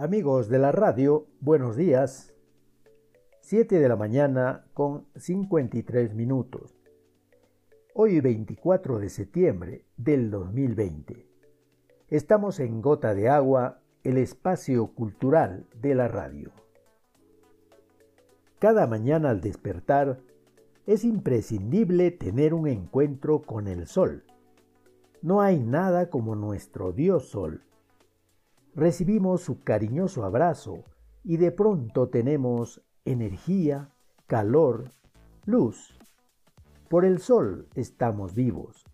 Amigos de la radio, buenos días. 7 de la mañana con 53 minutos. Hoy 24 de septiembre del 2020. Estamos en Gota de Agua, el espacio cultural de la radio. Cada mañana al despertar es imprescindible tener un encuentro con el sol. No hay nada como nuestro Dios Sol recibimos su cariñoso abrazo y de pronto tenemos energía, calor, luz. Por el sol estamos vivos.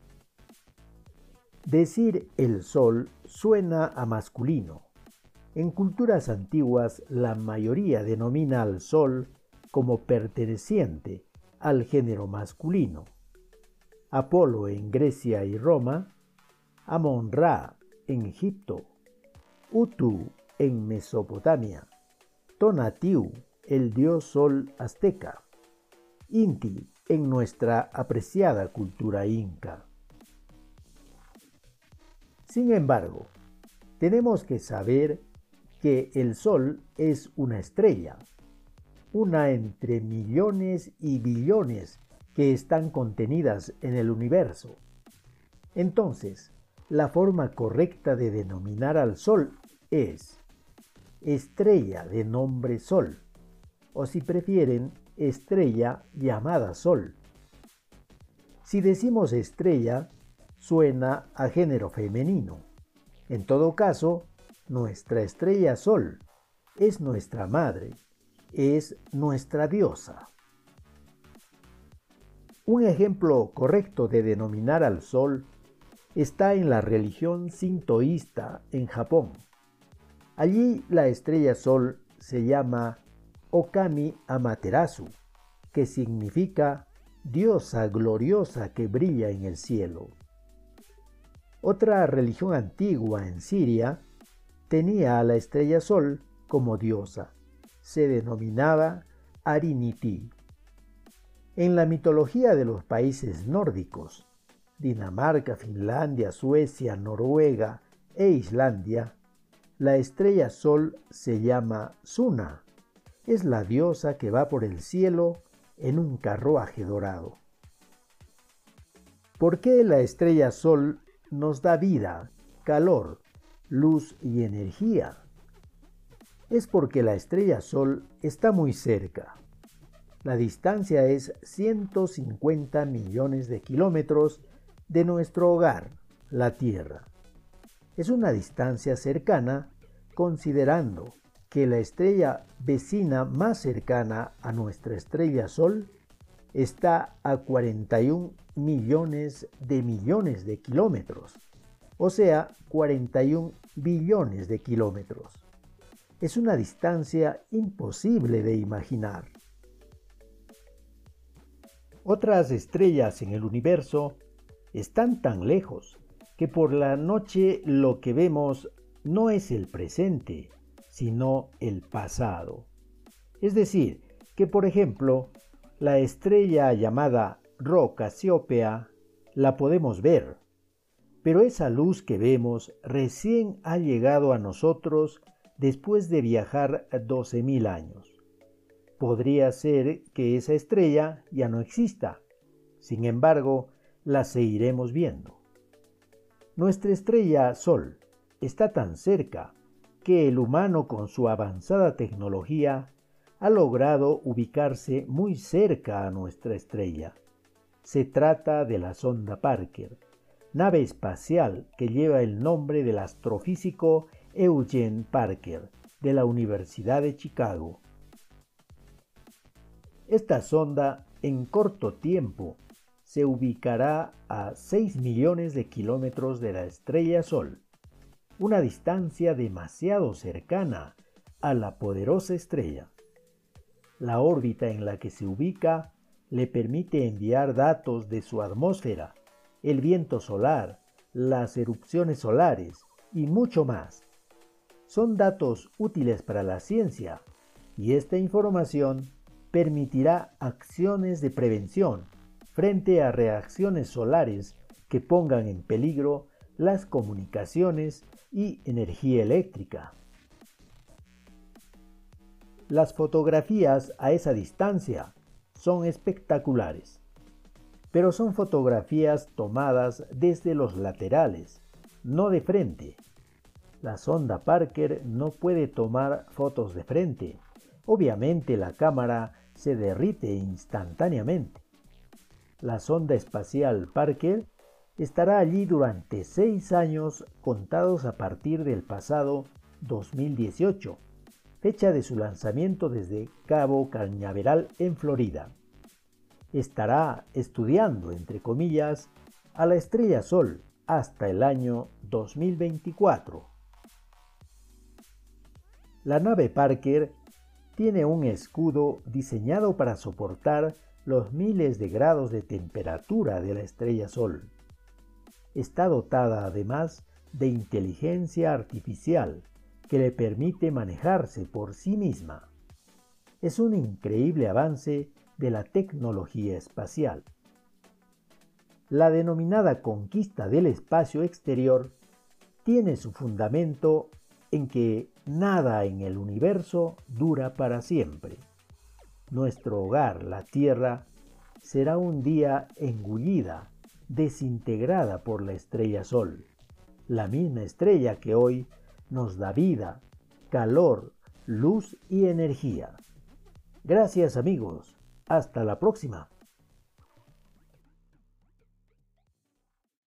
Decir el sol suena a masculino. En culturas antiguas la mayoría denomina al sol como perteneciente al género masculino. Apolo en Grecia y Roma, Amon-Ra en Egipto, Utu en Mesopotamia, Tonatiuh, el dios sol azteca, Inti en nuestra apreciada cultura inca. Sin embargo, tenemos que saber que el Sol es una estrella, una entre millones y billones que están contenidas en el universo. Entonces, la forma correcta de denominar al Sol es estrella de nombre Sol, o si prefieren, estrella llamada Sol. Si decimos estrella, suena a género femenino. En todo caso, nuestra estrella Sol es nuestra madre, es nuestra diosa. Un ejemplo correcto de denominar al Sol está en la religión sintoísta en Japón. Allí la estrella Sol se llama Okami Amaterasu, que significa diosa gloriosa que brilla en el cielo. Otra religión antigua en Siria tenía a la estrella Sol como diosa. Se denominaba Ariniti. En la mitología de los países nórdicos, Dinamarca, Finlandia, Suecia, Noruega e Islandia, la estrella Sol se llama Suna. Es la diosa que va por el cielo en un carruaje dorado. ¿Por qué la estrella Sol nos da vida, calor, luz y energía? Es porque la estrella Sol está muy cerca. La distancia es 150 millones de kilómetros de nuestro hogar, la Tierra es una distancia cercana considerando que la estrella vecina más cercana a nuestra estrella Sol está a 41 millones de millones de kilómetros, o sea, 41 billones de kilómetros. Es una distancia imposible de imaginar. Otras estrellas en el universo están tan lejos que por la noche lo que vemos no es el presente, sino el pasado. Es decir, que por ejemplo, la estrella llamada Rho Casiopea la podemos ver, pero esa luz que vemos recién ha llegado a nosotros después de viajar 12.000 años. Podría ser que esa estrella ya no exista, sin embargo, la seguiremos viendo. Nuestra estrella Sol está tan cerca que el humano con su avanzada tecnología ha logrado ubicarse muy cerca a nuestra estrella. Se trata de la sonda Parker, nave espacial que lleva el nombre del astrofísico Eugene Parker de la Universidad de Chicago. Esta sonda en corto tiempo se ubicará a 6 millones de kilómetros de la estrella Sol, una distancia demasiado cercana a la poderosa estrella. La órbita en la que se ubica le permite enviar datos de su atmósfera, el viento solar, las erupciones solares y mucho más. Son datos útiles para la ciencia y esta información permitirá acciones de prevención frente a reacciones solares que pongan en peligro las comunicaciones y energía eléctrica. Las fotografías a esa distancia son espectaculares, pero son fotografías tomadas desde los laterales, no de frente. La sonda Parker no puede tomar fotos de frente. Obviamente la cámara se derrite instantáneamente. La sonda espacial Parker estará allí durante seis años contados a partir del pasado 2018, fecha de su lanzamiento desde Cabo Cañaveral en Florida. Estará estudiando, entre comillas, a la estrella Sol hasta el año 2024. La nave Parker tiene un escudo diseñado para soportar los miles de grados de temperatura de la estrella Sol. Está dotada además de inteligencia artificial que le permite manejarse por sí misma. Es un increíble avance de la tecnología espacial. La denominada conquista del espacio exterior tiene su fundamento en que nada en el universo dura para siempre. Nuestro hogar, la Tierra, será un día engullida, desintegrada por la estrella Sol, la misma estrella que hoy nos da vida, calor, luz y energía. Gracias amigos. Hasta la próxima.